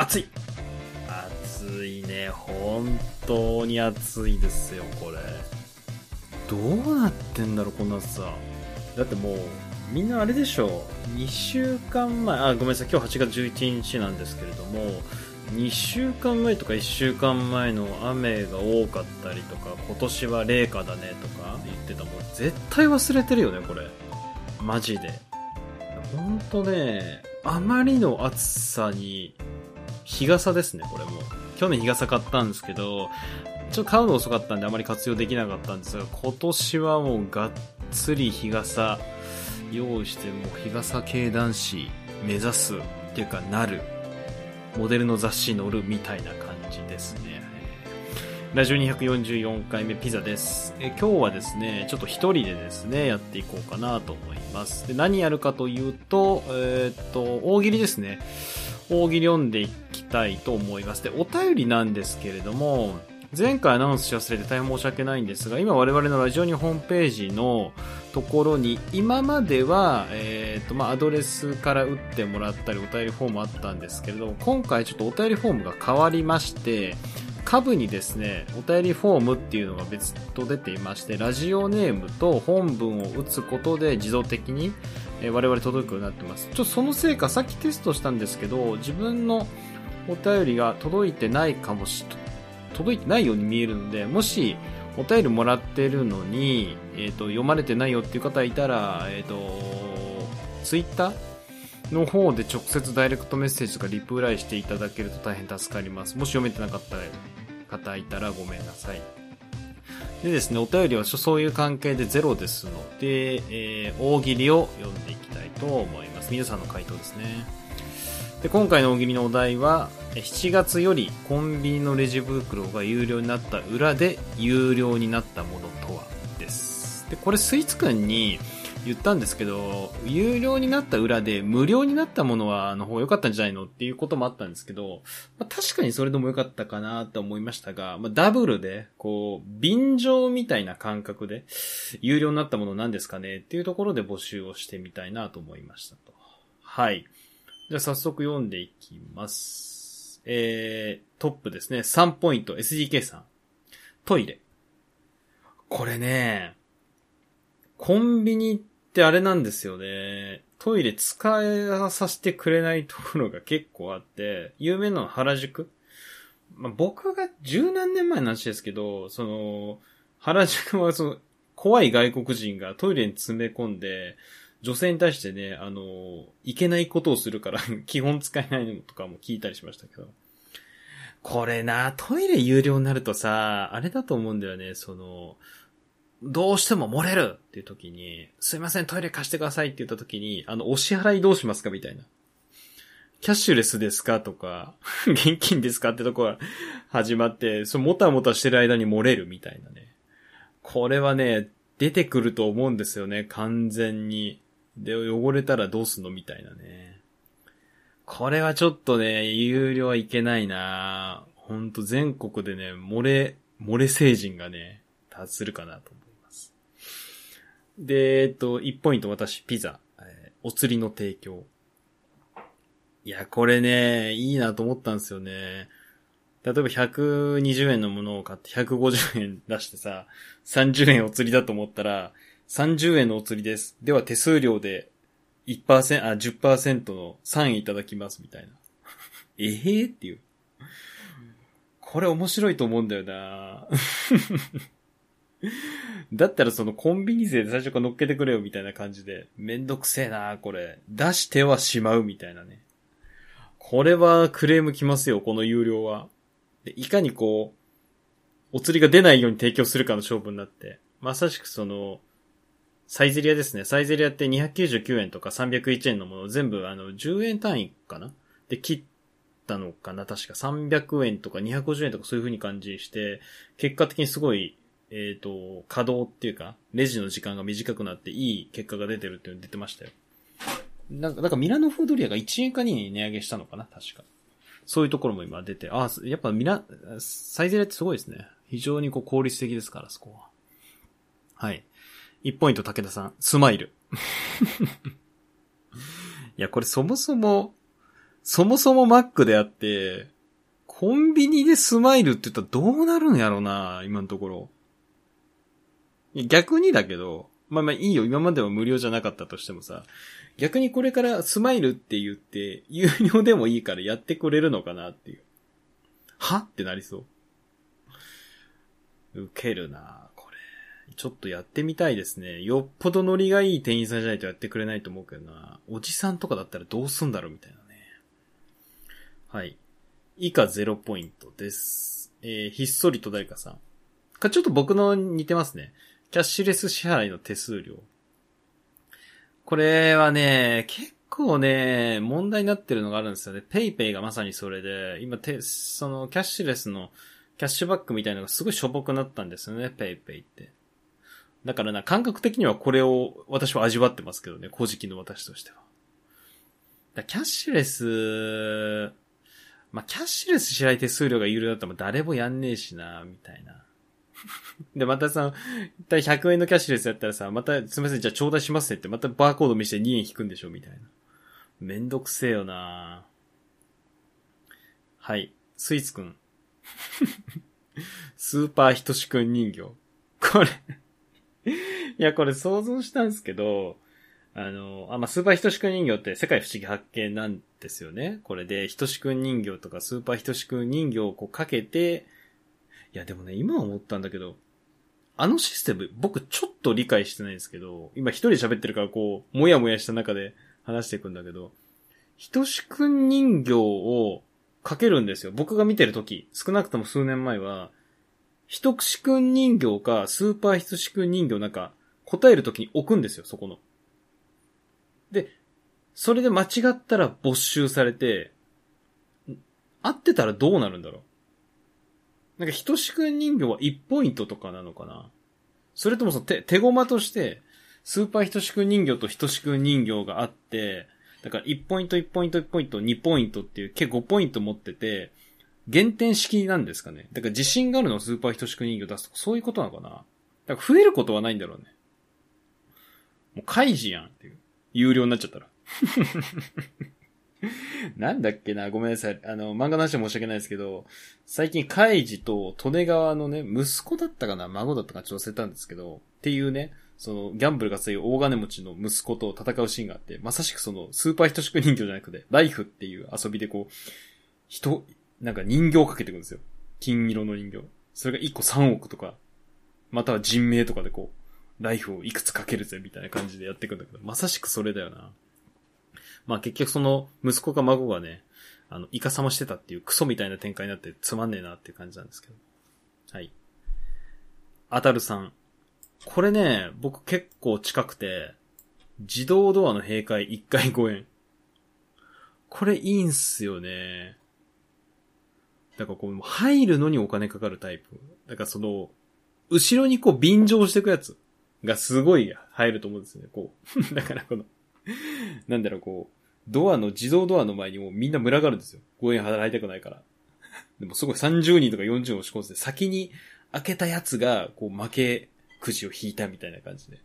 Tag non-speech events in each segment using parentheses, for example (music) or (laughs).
暑い暑いね。本当に暑いですよ、これ。どうなってんだろう、この暑さ。だってもう、みんなあれでしょ2週間前、あ、ごめんなさい、今日8月11日なんですけれども、2週間前とか1週間前の雨が多かったりとか、今年は冷夏だねとか言ってたもん、絶対忘れてるよね、これ。マジで。ほんとね、あまりの暑さに、日傘ですね、これも。去年日傘買ったんですけど、ちょっと買うの遅かったんであまり活用できなかったんですが、今年はもうがっつり日傘用意して、もう日傘系男子目指すっていうかなる、モデルの雑誌乗るみたいな感じですね。ラジオ244回目ピザです。え今日はですね、ちょっと一人でですね、やっていこうかなと思います。で何やるかというと、えーっと、大喜利ですね。大喜利読んでいきたいと思います。で、お便りなんですけれども、前回アナウンスし忘れて大変申し訳ないんですが、今我々のラジオにホームページのところに、今までは、えっ、と、まあ、アドレスから打ってもらったり、お便りフォームあったんですけれども、今回ちょっとお便りフォームが変わりまして、下部にですね、お便りフォームっていうのが別途出ていまして、ラジオネームと本文を打つことで自動的に、え我々届くようになってます。ちょっとそのせいか、さっきテストしたんですけど、自分のお便りが届いてないかもし、届いてないように見えるので、もし、お便りもらってるのに、えっ、と、読まれてないよっていう方いたら、えっ、と、ツイッターの方で直接ダイレクトメッセージとかリプライしていただけると大変助かります。もし読めてなかった方いたらごめんなさい。でですね、お便りはそういう関係でゼロですので、えー大喜利を読んでいきたいと思います。皆さんの回答ですね。で、今回の大喜利のお題は、7月よりコンビニのレジ袋が有料になった裏で有料になったものとはです。で、これスイーツくんに言ったんですけど、有料になった裏で無料になったものは、の方が良かったんじゃないのっていうこともあったんですけど、まあ、確かにそれでも良かったかなと思いましたが、まあ、ダブルで、こう、便乗みたいな感覚で、有料になったもの何ですかねっていうところで募集をしてみたいなと思いましたと。はい。じゃあ早速読んでいきます。えー、トップですね。3ポイント、SDK さん。トイレ。これね、コンビニってあれなんですよね。トイレ使えさせてくれないところが結構あって、有名なのは原宿。まあ、僕が十何年前の話ですけど、その、原宿はその、怖い外国人がトイレに詰め込んで、女性に対してね、あの、いけないことをするから、(laughs) 基本使えないのとかも聞いたりしましたけど。これな、トイレ有料になるとさ、あれだと思うんだよね、その、どうしても漏れるっていう時に、すいません、トイレ貸してくださいって言った時に、あの、お支払いどうしますかみたいな。キャッシュレスですかとか、(laughs) 現金ですかってとこが始まって、そのもたもたしてる間に漏れるみたいなね。これはね、出てくると思うんですよね、完全に。で、汚れたらどうすんのみたいなね。これはちょっとね、有料はいけないなほんと全国でね、漏れ、漏れ成人がね、多発するかなと思います。で、えっと、1ポイント私、ピザ。えーお釣りの提供。いや、これね、いいなと思ったんですよね。例えば120円のものを買って150円出してさ、30円お釣りだと思ったら、30円のお釣りです。では手数料で1%、あ、10%の3円いただきますみたいな。え (laughs) えー、っていう。これ面白いと思うんだよなだったらそのコンビニ税で最初から乗っけてくれよみたいな感じで、めんどくせえなこれ。出してはしまうみたいなね。これはクレームきますよ、この有料は。でいかにこう、お釣りが出ないように提供するかの勝負になって、まさしくその、サイゼリアですね。サイゼリアって299円とか301円のものを全部あの10円単位かな？で切ったのかな？確か300円とか250円とかそういう風に感じして、結果的にすごい、えっ、と、稼働っていうか、レジの時間が短くなっていい結果が出てるっていうの出てましたよ。なんか、なんかミラノフードリアが1円か2円に値上げしたのかな？確か。そういうところも今出て、ああ、やっぱミラ、サイゼリアってすごいですね。非常にこう効率的ですから、そこは。はい。1ポイント武田さん、スマイル。(laughs) いや、これそもそも、そもそも Mac であって、コンビニでスマイルって言ったらどうなるんやろうな、今のところ。逆にだけど、まあまあいいよ、今までは無料じゃなかったとしてもさ、逆にこれからスマイルって言って、有料でもいいからやってくれるのかなっていう。は？ってなりそう。ウケるなこれ。ちょっとやってみたいですね。よっぽどノリがいい店員さんじゃないとやってくれないと思うけどな。おじさんとかだったらどうすんだろうみたいなね。はい。以下0ポイントです。えー、ひっそりと誰かさん。か、ちょっと僕の似てますね。キャッシュレス支払いの手数料。これはね、結構ね、問題になってるのがあるんですよね。 PayPay がまさにそれで、今て、そのキャッシュレスのキャッシュバックみたいなのがすごいしょぼくなったんですよね、 PayPay って。だからな、感覚的にはこれを私は味わってますけどね、乞食の私としては。だキャッシュレス、まあ、キャッシュレス支払い手数料が有料だったら誰もやんねえしな、みたいな。(laughs) で、またさ、100円のキャッシュレスやったらさ、また、すみません、じゃあ頂戴しますねって、またバーコード見せて2円引くんでしょみたいな。めんどくせえよなはい。スイーツくん。(laughs) スーパーひとしくん人形。これいや、これ想像したんですけど、あの、あ、まあ、スーパーひとしくん人形って世界不思議発見なんですよね。これで、ひとしくん人形とかスーパーひとしくん人形をこうかけて、いや、でもね、今思ったんだけど、あのシステム、僕ちょっと理解してないんですけど、今一人喋ってるからこう、もやもやした中で話していくんだけど、ひとしくん人形をかけるんですよ。僕が見てるとき、少なくとも数年前は、ひとしくん人形か、スーパーひとしくん人形なんか、答えるときに置くんですよ、そこの。で、それで間違ったら没収されて、合ってたらどうなるんだろうなんか、ひとしくん人形は1ポイントとかなのかな？それともその手、手駒として、スーパーひとしくん人形とひとしくん人形があって、だから1ポイント1ポイント1ポイント2ポイントっていう計5ポイント持ってて、減点式なんですかね？だから自信があるのをスーパーひとしくん人形出すとかそういうことなのかな？だから増えることはないんだろうね。もう開示やんっていう。有料になっちゃったら。なんだっけな、ごめんなさい。あの、漫画の話は申し訳ないですけど、最近、カイジと利根川のね、息子だったかな、孫だったかちょっと忘れたんですけど、っていうね、その、ギャンブルが強い大金持ちの息子と戦うシーンがあって、まさしくその、スーパー人宿人形じゃなくて、ライフっていう遊びでこう、人、なんか人形をかけていくんですよ。金色の人形。それが1個3億とか、または人命とかでこう、ライフをいくつかけるぜ、みたいな感じでやっていくんだけど、まさしくそれだよな。まあ結局その息子か孫がね、あの、イカサマしてたっていうクソみたいな展開になってつまんねえなっていう感じなんですけど。はい。あたるさん。これね、僕結構近くて、自動ドアの閉会1回5円。これいいんすよね。だからこう、入るのにお金かかるタイプ。だからその、後ろにこう便乗していくやつがすごい入ると思うんですね。こう。(laughs) だからこの、(laughs) なんだろう、こう、ドアの、自動ドアの前にもうみんな群がるんですよ。5円払いたくないから。でもすごい30人とか40人押し込んで、先に開けたやつが、こう負けくじを引いたみたいな感じで。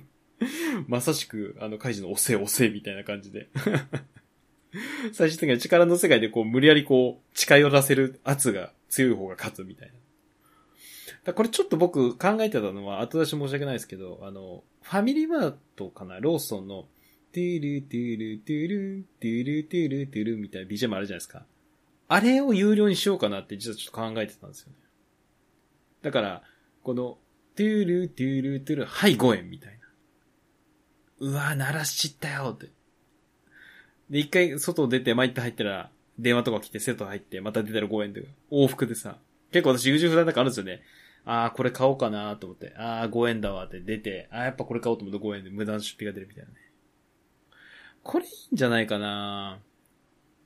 (laughs) まさしく、あの、カイジの押せ押せみたいな感じで。(laughs) 最終的には力の世界でこう無理やりこう近寄らせる圧が強い方が勝つみたいな。これちょっと僕考えてたのは後出し申し訳ないですけど、あの、ファミリーマートかな？ローソンの、トゥルトゥルトゥル、トゥルトゥルトゥルみたいな BGM あるじゃないですか。あれを有料にしようかなって実はちょっと考えてたんですよね。だから、この、トゥルトゥルトゥル、はい、5円みたいな。うわ鳴らしちったよって。で、一回外出て、参って入ったら、電話とか来てセット入って、また出たら5円で、往復でさ。結構私優柔不断なんかあるんですよね。ああ、これ買おうかなと思って、ああ、5円だわって出て、ああ、やっぱこれ買おうと思って5円で無駄な出費が出るみたいなね。これいいんじゃないかな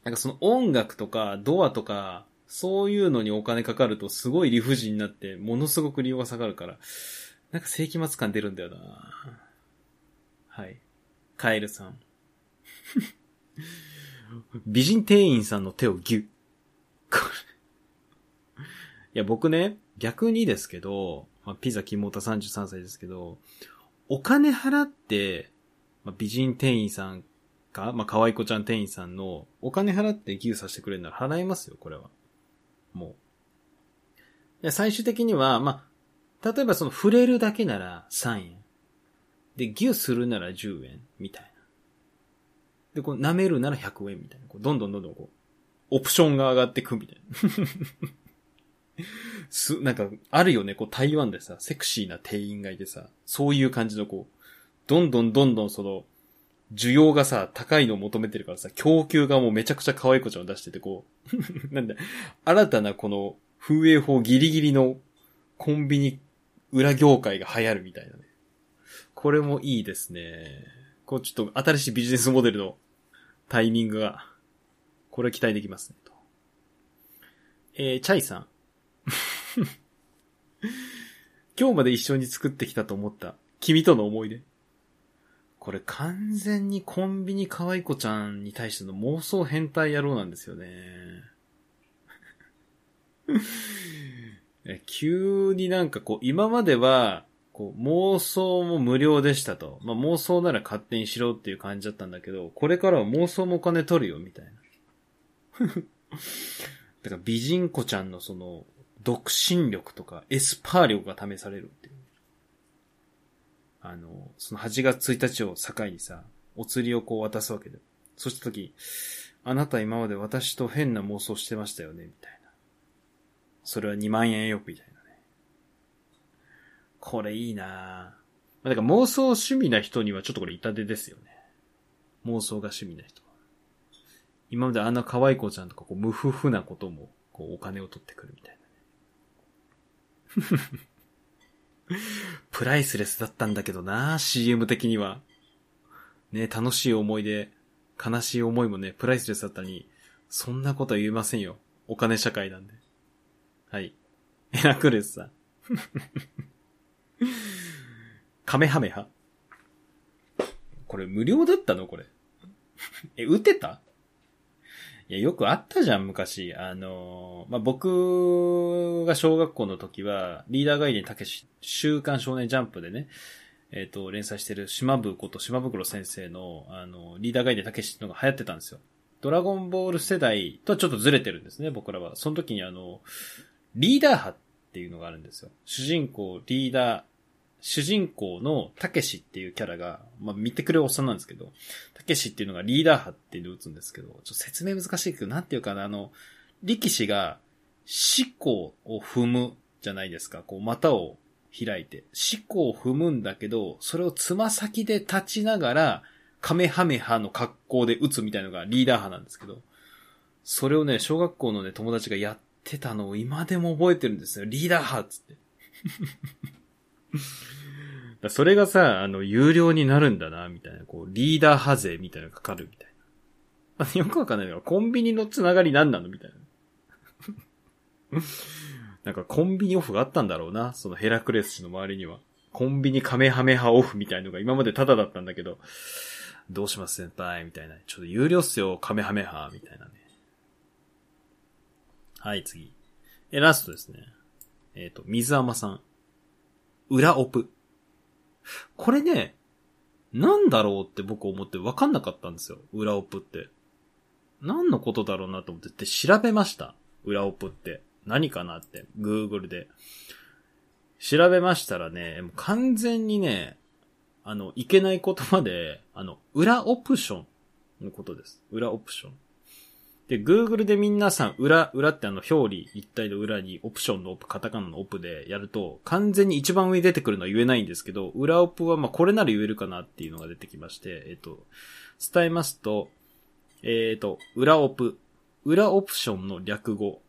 なんかその音楽とかドアとか、そういうのにお金かかるとすごい理不尽になって、ものすごく利用が下がるから、なんか世紀末感出るんだよなはい。カエルさん。(laughs) 美人店員さんの手をギュッ。これ。いや、僕ね、逆にですけど、まあ、ピザキモータ33歳ですけど、お金払って、まあ、美人店員さんか、まあ、可愛い子ちゃん店員さんのお金払って寄付させてくれるなら払いますよ、これは。もう。で最終的には、まあ、例えばその触れるだけなら3円。で、ギュするなら10円、みたいな。で、こう舐めるなら100円みたいな。こうどんどんどんどんこう、オプションが上がってくみたいな。す、(laughs) なんか、あるよね、こう台湾でさ、セクシーな店員がいてさ、そういう感じのこう、どんどんどんどんその、需要がさ、高いのを求めてるからさ、供給がもうめちゃくちゃ可愛い子ちゃんを出してて、こう、(laughs) なんだ、新たなこの、風営法ギリギリのコンビニ裏業界が流行るみたいなね。これもいいですね。こうちょっと新しいビジネスモデルのタイミングが、これ期待できますね、と。えー、チャイさん。(laughs) 今日まで一緒に作ってきたと思った君との思い出。これ完全にコンビニ可愛い子ちゃんに対しての妄想変態野郎なんですよね。(laughs) 急になんかこう、今までは、こう、妄想も無料でしたと。まあ、妄想なら勝手にしろっていう感じだったんだけど、これからは妄想もお金取るよ、みたいな。(laughs) だから美人子ちゃんのその、独身力とかエスパー力が試されるっていう。あの、その8月1日を境にさ、お釣りをこう渡すわけで。そした時、あなた今まで私と変な妄想してましたよね、みたいな。それは2万円よ、みたいなね。これいいなぁ。だから妄想趣味な人にはちょっとこれ痛手ですよね。妄想が趣味な人は。今まであんな可愛い子ちゃんとかこう無夫婦なことも、こうお金を取ってくるみたいな。(laughs) プライスレスだったんだけどな CM 的には。ね、楽しい思い出、悲しい思いもね、プライスレスだったのに、そんなことは言えませんよ。お金社会なんで。はい。(laughs) エラクレスさん。(laughs) カメハメハこれ無料だったの？これ。え、打てた？いや、よくあったじゃん、昔。あの、まあ、僕が小学校の時は、リーダーガイデンたけし、週刊少年ジャンプでね、えっ、ー、と、連載してる島部こと島袋先生の、あの、リーダーガイデンたけしっていうのが流行ってたんですよ。ドラゴンボール世代とはちょっとずれてるんですね、僕らは。その時にあの、リーダー派っていうのがあるんですよ。主人公、リーダー、主人公のたけしっていうキャラが、まあ、見てくれるおっさんなんですけど、たけしっていうのがリーダー派っていうのを打つんですけど、ちょっと説明難しいけど、なんていうかな、あの、力士が、思考を踏むじゃないですか。こう、股を開いて。思考を踏むんだけど、それをつま先で立ちながら、カメハメハの格好で打つみたいのがリーダー派なんですけど、それをね、小学校のね、友達がやってたのを今でも覚えてるんですよ。リーダー派っつって。(laughs) それがさ、あの、有料になるんだな、みたいな、こう、リーダー派税みたいなのがかかるみたいな。(laughs) よくわかんないのコンビニのつながり何なの？みたいな。(laughs) なんかコンビニオフがあったんだろうな、そのヘラクレス氏の周りには。コンビニカメハメハオフみたいのが今までタダだったんだけど、どうします先輩？みたいな。ちょっと有料っすよ、カメハメハみたいなね。はい、次。え、ラストですね。えっ、ー、と、水甘さん。裏オプ。これね、なんだろうって僕思って分かんなかったんですよ。裏オプって。何のことだろうなと思ってって調べました。裏オプって。何かなって。Google で。調べましたらね、もう完全にね、あの、いけない言葉で、あの、裏オプションのことです。裏オプション。で、Google で皆さん、裏、裏ってあの、表裏一体の裏にオプションのオプ、カタカナのオプでやると、完全に一番上に出てくるのは言えないんですけど、裏オプはまこれなら言えるかなっていうのが出てきまして、えっ、と、伝えますと、えっ、と、裏オプ、裏オプションの略語、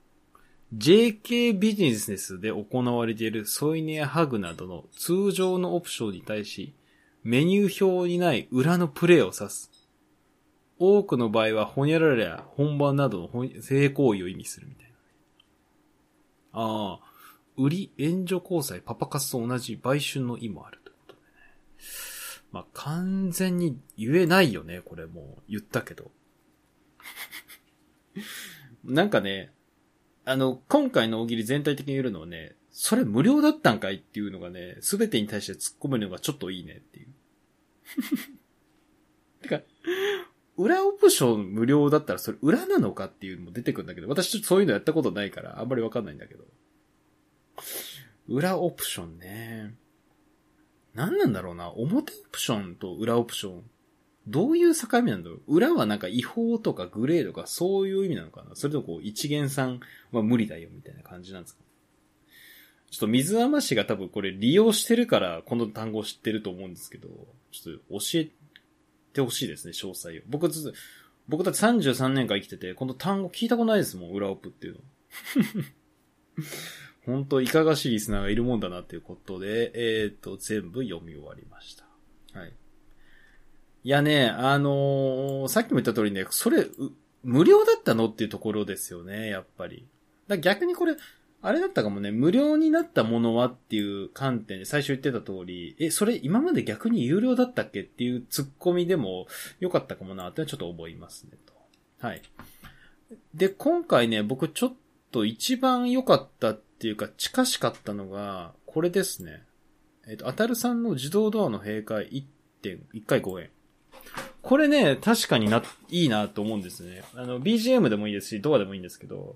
JK ビジネスで行われているソイネやハグなどの通常のオプションに対し、メニュー表にない裏のプレイを指す。多くの場合は、ほにゃららや本番などの性行為を意味するみたいな。ああ、売り、援助交際、パパ活と同じ売春の意もあるということでね。まあ、完全に言えないよね、これもう言ったけど。(laughs) なんかね、あの、今回の大喜利全体的に言えるのはね、それ無料だったんかいっていうのがね、すべてに対して突っ込むのがちょっといいねっていう。(laughs) てか、裏オプション無料だったらそれ裏なのかっていうのも出てくるんだけど、私ちょっとそういうのやったことないからあんまりわかんないんだけど。裏オプションね。何なんだろうな。表オプションと裏オプション。どういう境目なんだろう裏はなんか違法とかグレーとかそういう意味なのかなそれともこう一元さんは無理だよみたいな感じなんですかちょっと水甘氏が多分これ利用してるからこの単語を知ってると思うんですけど、ちょっと教えてほしいですね、詳細を。僕ず僕だって33年間生きてて、この単語聞いたことないですもん、裏オプっていうの。(laughs) 本当いかがしいリスナーがいるもんだなっていうことで、えっ、と、全部読み終わりました。はい。いやね、あのー、さっきも言った通りね、それ、無料だったのっていうところですよね、やっぱり。だ逆にこれ、あれだったかもね、無料になったものはっていう観点で最初言ってた通り、え、それ今まで逆に有料だったっけっていうツッコミでも良かったかもなってちょっと思いますね、と。はい。で、今回ね、僕ちょっと一番良かったっていうか近しかったのが、これですね。えっ、ー、と、あたるさんの自動ドアの閉会1.1回5円。これね、確かにな、いいなと思うんですね。あの、BGM でもいいですし、ドアでもいいんですけど、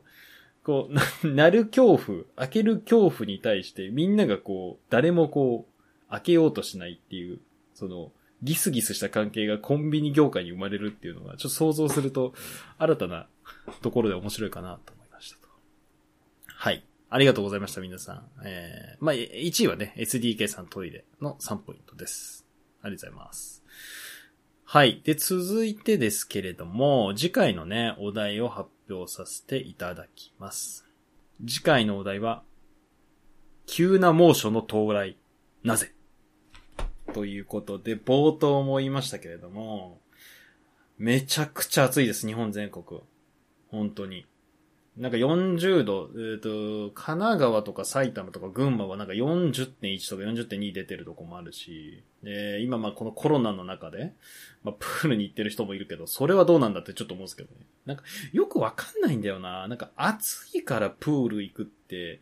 こう、な、なる恐怖、開ける恐怖に対してみんながこう、誰もこう、開けようとしないっていう、その、ギスギスした関係がコンビニ業界に生まれるっていうのが、ちょっと想像すると、新たなところで面白いかなと思いましたと。はい。ありがとうございました、皆さん。えー、まあ、1位はね、SDK さんトイレの3ポイントです。ありがとうございます。はい。で、続いてですけれども、次回のね、お題を発表させていただきます。次回のお題は、急な猛暑の到来、なぜ？ということで、冒頭も言いましたけれども、めちゃくちゃ暑いです、日本全国。本当に。なんか40度、えっ、ー、と、神奈川とか埼玉とか群馬はなんか40.1とか40.2出てるとこもあるし、で、今まあこのコロナの中で、まあプールに行ってる人もいるけど、それはどうなんだってちょっと思うんですけどね。なんかよくわかんないんだよな。なんか暑いからプール行くって、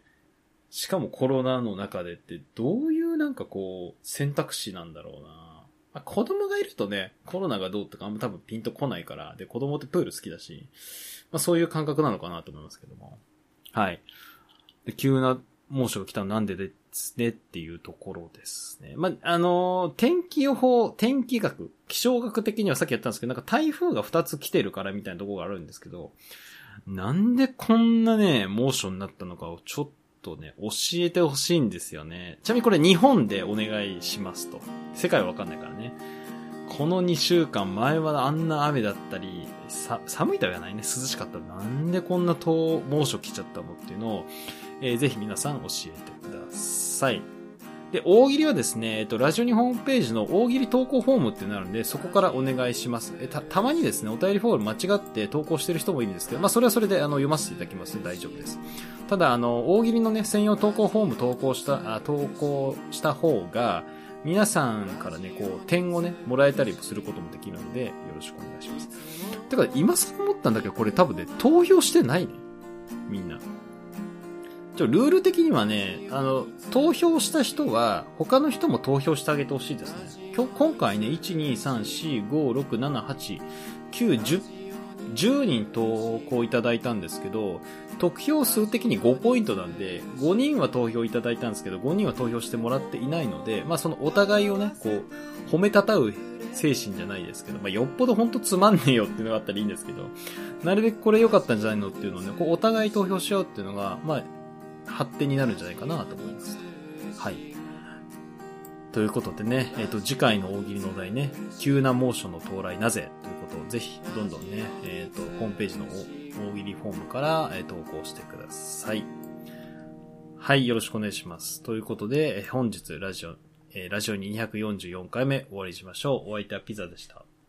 しかもコロナの中でってどういうなんかこう選択肢なんだろうな。まあ、子供がいるとね、コロナがどうとかあんま多分ピンとこないから、で、子供ってプール好きだし、まあそういう感覚なのかなと思いますけども。はい。で、急な猛暑が来たのなんでですねっていうところですね。まあ、あのー、天気予報、天気学、気象学的にはさっきやったんですけど、なんか台風が2つ来てるからみたいなところがあるんですけど、なんでこんなね、猛暑になったのかをちょっとね、教えてほしいんですよね。ちなみにこれ日本でお願いしますと。世界はわかんないからね。この2週間前はあんな雨だったり、さ、寒いとは言わないね。涼しかったら。なんでこんな猛暑来ちゃったのっていうのを、えー、ぜひ皆さん教えてください。で、大喜利はですね、えっと、ラジオにホームページの大喜利投稿フォームってなるんで、そこからお願いします。え、た、たまにですね、お便りフォーム間違って投稿してる人もいるんですけど、まあ、それはそれで、あの、読ませていただきます大丈夫です。ただ、あの、大喜利のね、専用投稿フォーム投稿した、あ投稿した方が、皆さんからね、こう、点をね、もらえたりすることもできるので、よろしくお願いします。てか、今更思ったんだけど、これ多分ね、投票してないね。みんな。ちょ、ルール的にはね、あの、投票した人は、他の人も投票してあげてほしいですね。今日、今回ね、1、2、3、4、5、6、7、8、9、10、10人投稿いただいたんですけど、得票数的に5ポイントなんで、5人は投票いただいたんですけど、5人は投票してもらっていないので、まあそのお互いをね、こう、褒めたたう精神じゃないですけど、まあよっぽどほんとつまんねえよっていうのがあったらいいんですけど、なるべくこれ良かったんじゃないのっていうのをね、こうお互い投票しようっていうのが、まあ、発展になるんじゃないかなと思います。はい。ということでね、えっ、ー、と、次回の大喜利のお題ね、急な猛暑の到来なぜ？ということをぜひ、どんどんね、えっ、ー、と、ホームページの大喜利フォームから、えー、投稿してください。はい、よろしくお願いします。ということで、本日ラジオ、えー、ラジオ244回目終わりにしましょう。お相手はピザでした。